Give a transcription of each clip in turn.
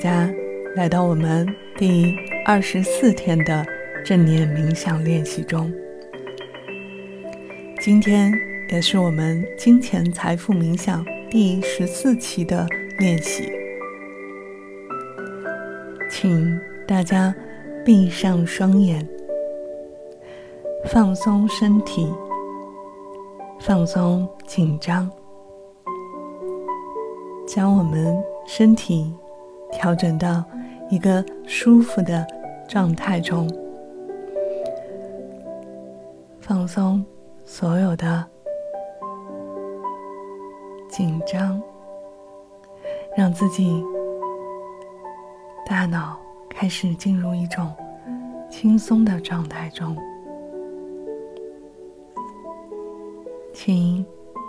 家来到我们第二十四天的正念冥想练习中。今天也是我们金钱财富冥想第十四期的练习，请大家闭上双眼，放松身体，放松紧张，将我们身体。调整到一个舒服的状态中，放松所有的紧张，让自己大脑开始进入一种轻松的状态中。请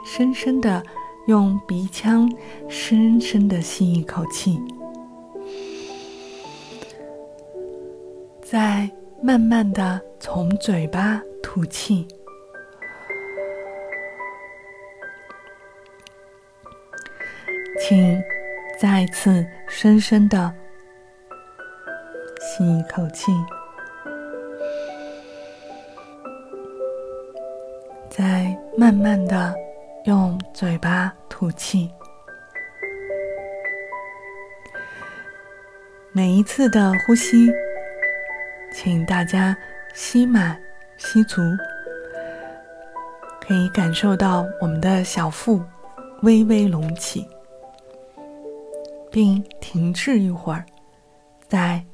深深的用鼻腔深深的吸一口气。再慢慢的从嘴巴吐气，请再次深深的吸一口气，再慢慢的用嘴巴吐气。每一次的呼吸。请大家吸满、吸足，可以感受到我们的小腹微微隆起，并停滞一会儿，再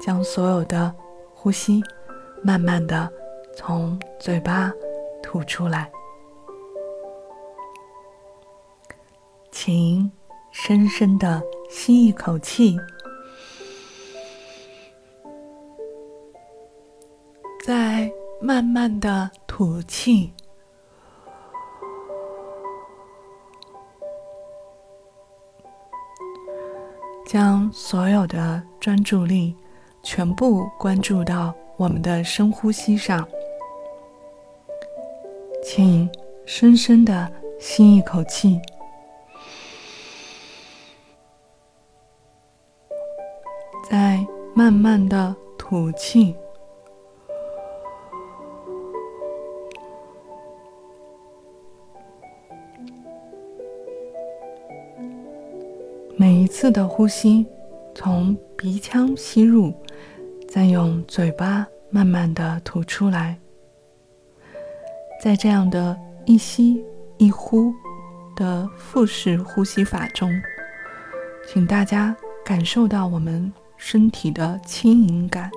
将所有的呼吸慢慢的从嘴巴吐出来。请深深的吸一口气。慢慢的吐气，将所有的专注力全部关注到我们的深呼吸上。请深深的吸一口气，再慢慢的吐气。每一次的呼吸，从鼻腔吸入，再用嘴巴慢慢的吐出来。在这样的一吸一呼的腹式呼吸法中，请大家感受到我们身体的轻盈感。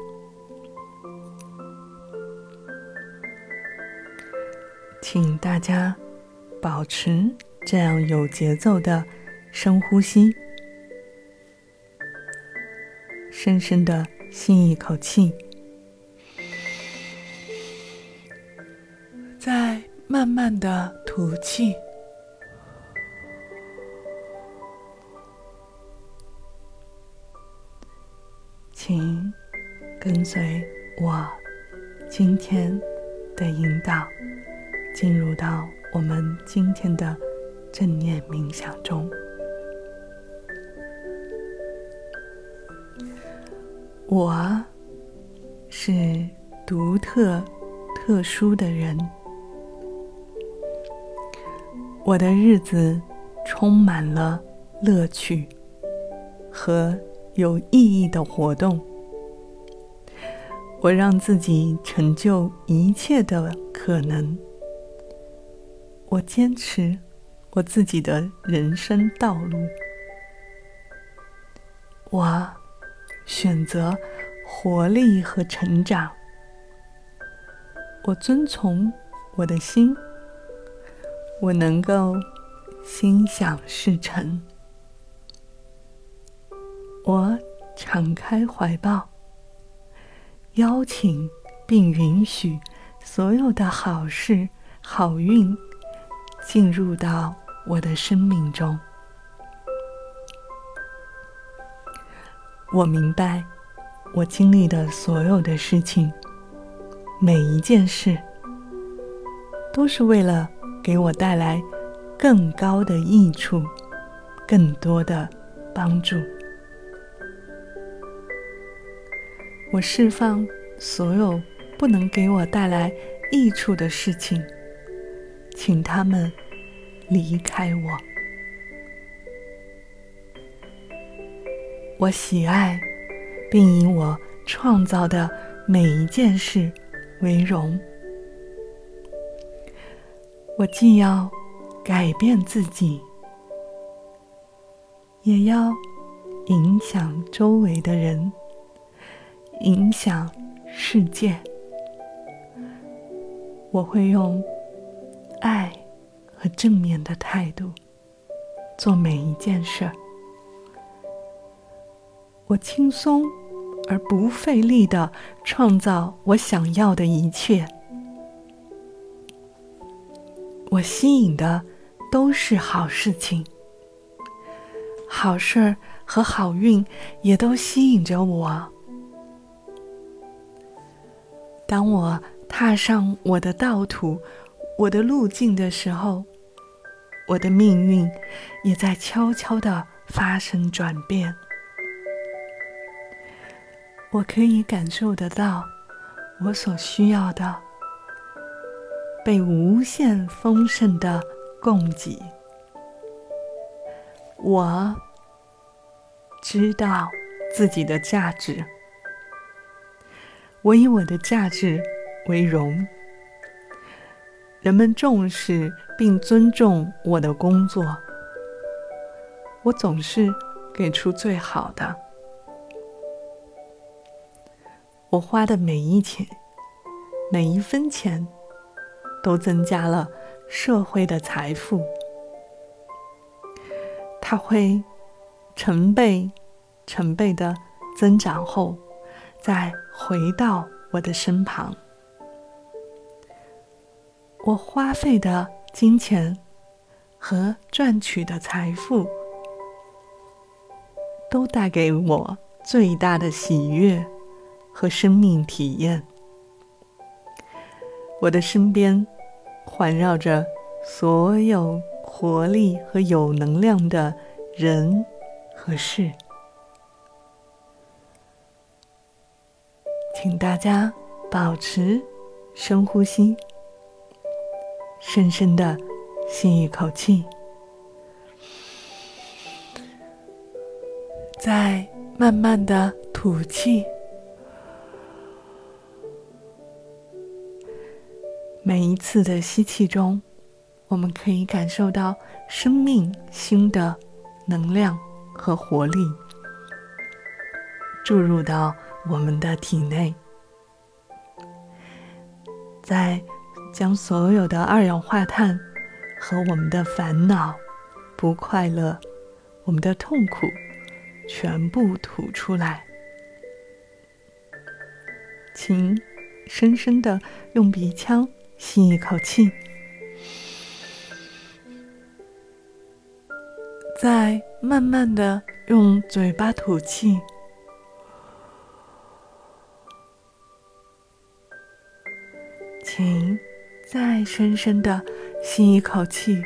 请大家保持这样有节奏的深呼吸。深深的吸一口气，再慢慢的吐气。请跟随我今天的引导，进入到我们今天的正念冥想中。我是独特、特殊的人。我的日子充满了乐趣和有意义的活动。我让自己成就一切的可能。我坚持我自己的人生道路。我。选择活力和成长。我遵从我的心，我能够心想事成。我敞开怀抱，邀请并允许所有的好事、好运进入到我的生命中。我明白，我经历的所有的事情，每一件事，都是为了给我带来更高的益处，更多的帮助。我释放所有不能给我带来益处的事情，请他们离开我。我喜爱，并以我创造的每一件事为荣。我既要改变自己，也要影响周围的人，影响世界。我会用爱和正面的态度做每一件事儿。我轻松而不费力的创造我想要的一切。我吸引的都是好事情，好事儿和好运也都吸引着我。当我踏上我的道途、我的路径的时候，我的命运也在悄悄的发生转变。我可以感受得到，我所需要的被无限丰盛的供给。我知道自己的价值，我以我的价值为荣。人们重视并尊重我的工作，我总是给出最好的。我花的每一钱，每一分钱，都增加了社会的财富。它会成倍、成倍的增长后，再回到我的身旁。我花费的金钱和赚取的财富，都带给我最大的喜悦。和生命体验，我的身边环绕着所有活力和有能量的人和事。请大家保持深呼吸，深深的吸一口气，再慢慢的吐气。每一次的吸气中，我们可以感受到生命新的能量和活力注入到我们的体内，在将所有的二氧化碳和我们的烦恼、不快乐、我们的痛苦全部吐出来，请深深的用鼻腔。吸一口气，再慢慢的用嘴巴吐气，请再深深的吸一口气，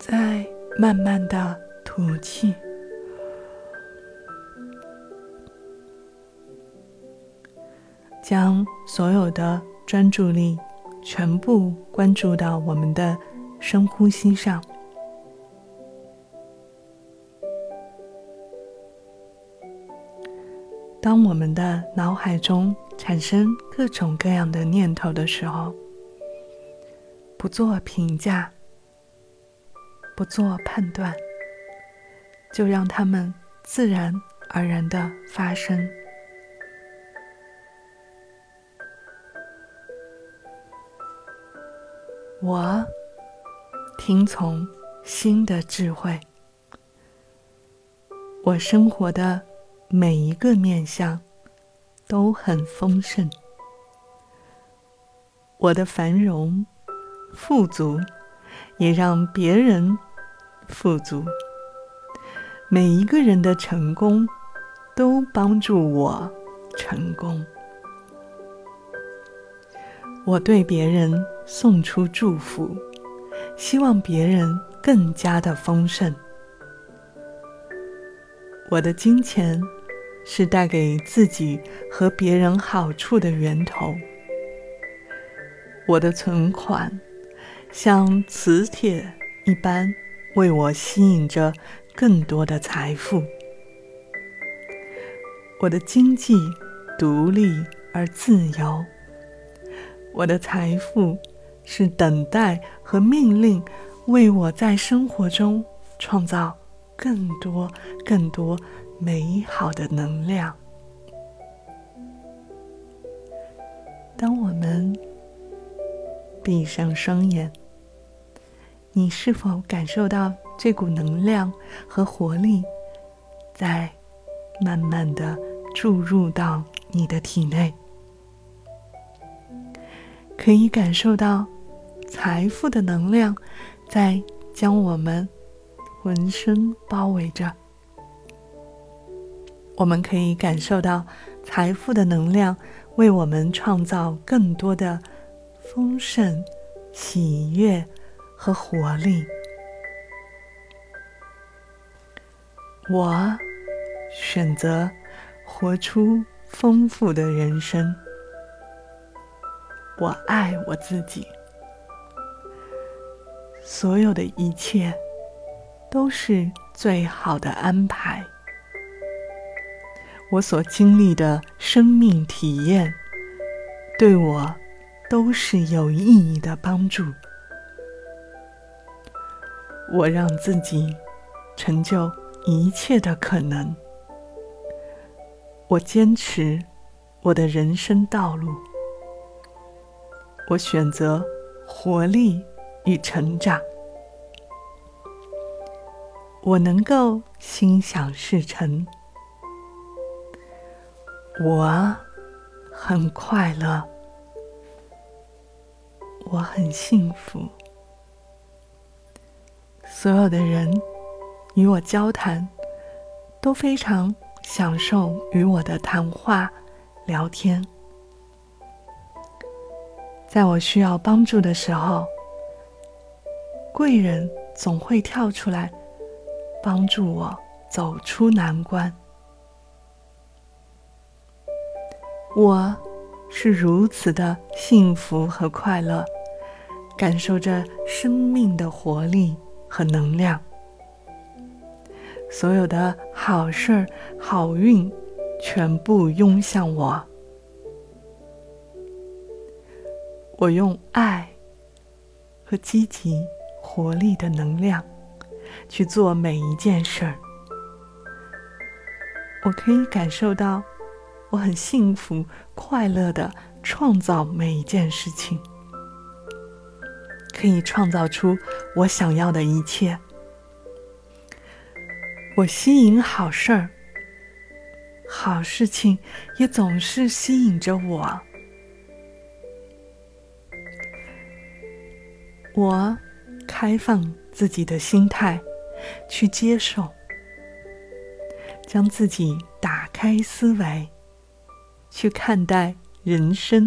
再慢慢的吐气。将所有的专注力全部关注到我们的深呼吸上。当我们的脑海中产生各种各样的念头的时候，不做评价，不做判断，就让它们自然而然的发生。我听从新的智慧，我生活的每一个面相都很丰盛，我的繁荣富足也让别人富足，每一个人的成功都帮助我成功。我对别人送出祝福，希望别人更加的丰盛。我的金钱是带给自己和别人好处的源头。我的存款像磁铁一般，为我吸引着更多的财富。我的经济独立而自由。我的财富是等待和命令，为我在生活中创造更多、更多美好的能量。当我们闭上双眼，你是否感受到这股能量和活力在？慢慢的注入到你的体内，可以感受到财富的能量在将我们浑身包围着。我们可以感受到财富的能量为我们创造更多的丰盛、喜悦和活力。我。选择活出丰富的人生。我爱我自己，所有的一切都是最好的安排。我所经历的生命体验，对我都是有意义的帮助。我让自己成就一切的可能。我坚持我的人生道路，我选择活力与成长，我能够心想事成，我很快乐，我很幸福，所有的人与我交谈都非常。享受与我的谈话、聊天，在我需要帮助的时候，贵人总会跳出来帮助我走出难关。我是如此的幸福和快乐，感受着生命的活力和能量。所有的好事儿、好运，全部涌向我。我用爱和积极、活力的能量去做每一件事儿。我可以感受到，我很幸福、快乐的创造每一件事情，可以创造出我想要的一切。我吸引好事儿，好事情也总是吸引着我。我开放自己的心态，去接受，将自己打开思维，去看待人生，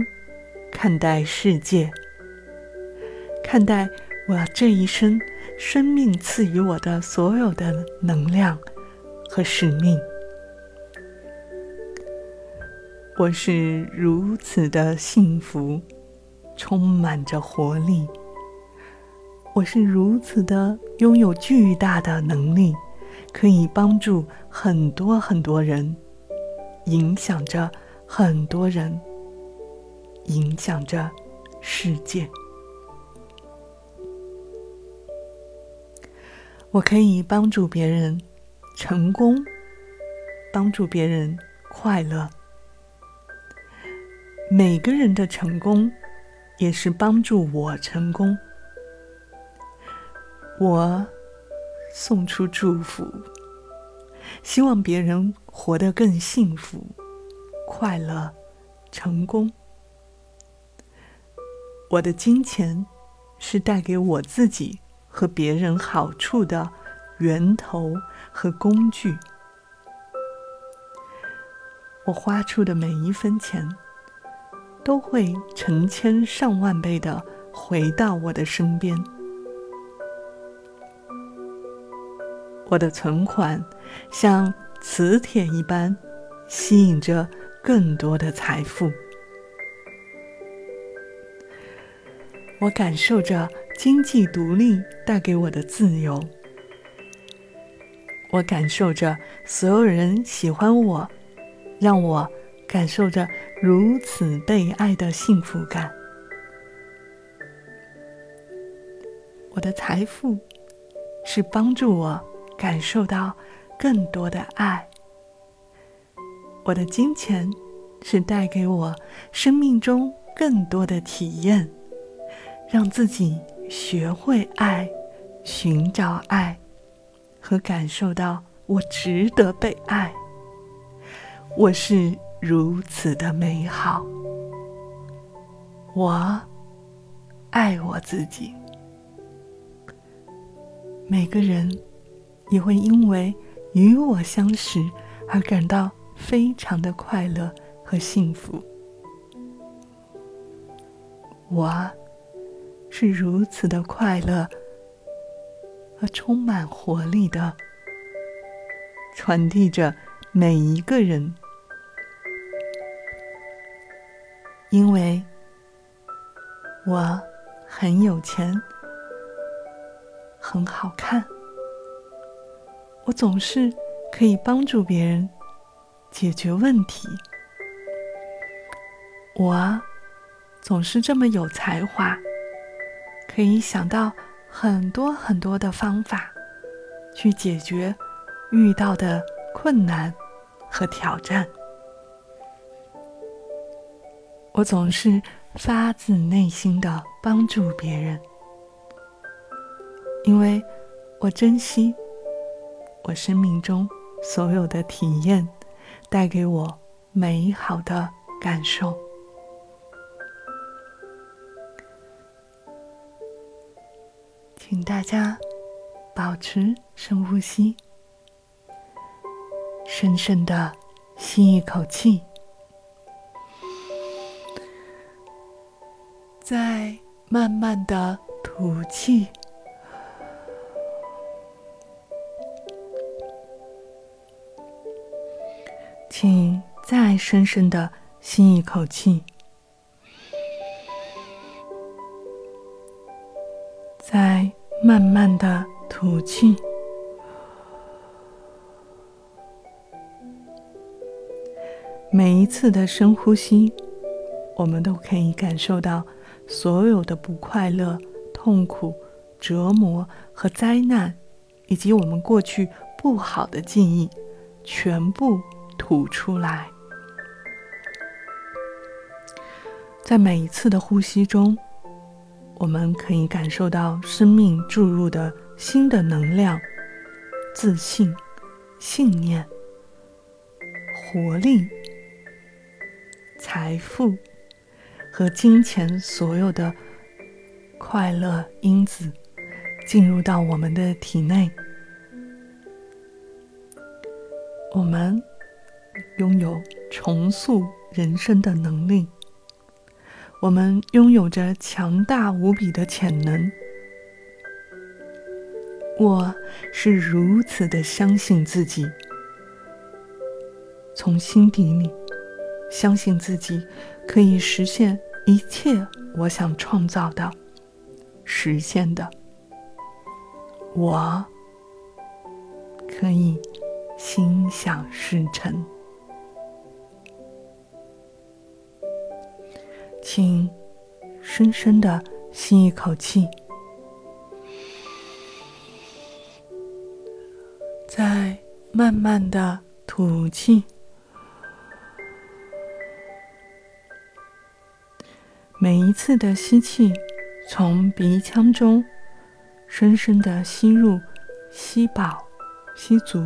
看待世界，看待我这一生。生命赐予我的所有的能量和使命，我是如此的幸福，充满着活力。我是如此的拥有巨大的能力，可以帮助很多很多人，影响着很多人，影响着世界。我可以帮助别人成功，帮助别人快乐。每个人的成功也是帮助我成功。我送出祝福，希望别人活得更幸福、快乐、成功。我的金钱是带给我自己。和别人好处的源头和工具，我花出的每一分钱，都会成千上万倍的回到我的身边。我的存款像磁铁一般，吸引着更多的财富。我感受着经济独立带给我的自由，我感受着所有人喜欢我，让我感受着如此被爱的幸福感。我的财富是帮助我感受到更多的爱，我的金钱是带给我生命中更多的体验，让自己学会爱、寻找爱和感受到我值得被爱。我是如此的美好，我爱我自己。每个人也会因为与我相识而感到非常的快乐和幸福。我是如此的快乐和充满活力的，传递着每一个人，因为我很有钱。很好看，我总是可以帮助别人解决问题。我总是这么有才华，可以想到很多很多的方法去解决遇到的困难和挑战。我总是发自内心的帮助别人。因为我珍惜我生命中所有的体验，带给我美好的感受。请大家保持深呼吸，深深的吸一口气，再慢慢的吐气。深深的吸一口气，再慢慢的吐气。每一次的深呼吸，我们都可以感受到所有的不快乐、痛苦、折磨和灾难，以及我们过去不好的记忆，全部。吐出来，在每一次的呼吸中，我们可以感受到生命注入的新的能量、自信、信念、活力、财富和金钱所有的快乐因子进入到我们的体内，我们。拥有重塑人生的能力，我们拥有着强大无比的潜能。我是如此的相信自己，从心底里相信自己可以实现一切我想创造的、实现的。我可以心想事成。请深深的吸一口气，再慢慢的吐气。每一次的吸气，从鼻腔中深深的吸入，吸饱，吸足，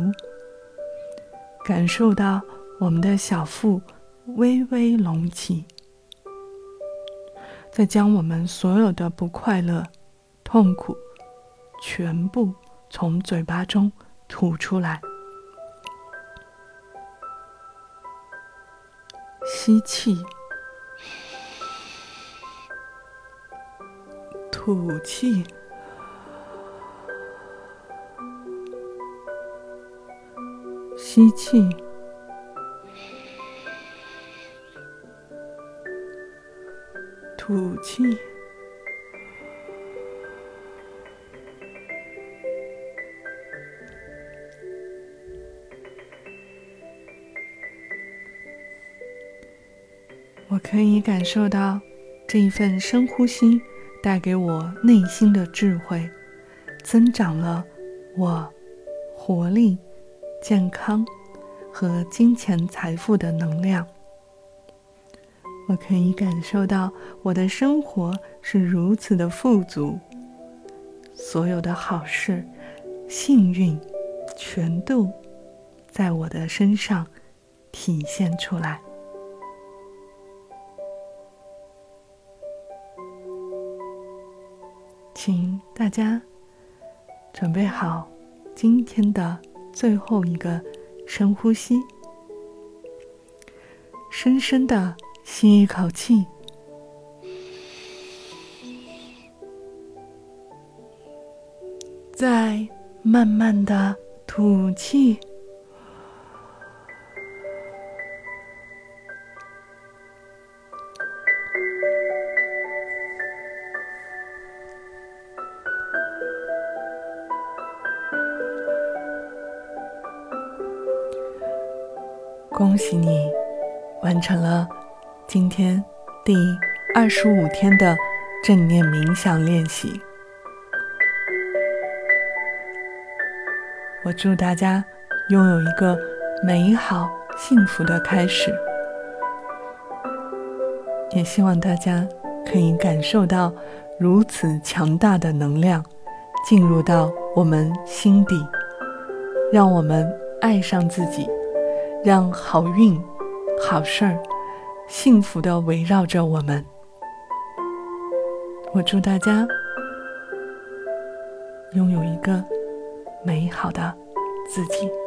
感受到我们的小腹微微隆起。再将我们所有的不快乐、痛苦，全部从嘴巴中吐出来。吸气，吐气，吸气，吐气。我可以感受到这一份深呼吸带给我内心的智慧，增长了我活力、健康和金钱财富的能量。我可以感受到我的生活是如此的富足，所有的好事、幸运全都在我的身上体现出来。请大家准备好今天的最后一个深呼吸，深深的吸一口气，再慢慢的吐气。恭喜你，完成了今天第二十五天的正念冥想练习。我祝大家拥有一个美好幸福的开始，也希望大家可以感受到如此强大的能量进入到我们心底，让我们爱上自己。让好运、好事儿、幸福的围绕着我们。我祝大家拥有一个美好的自己。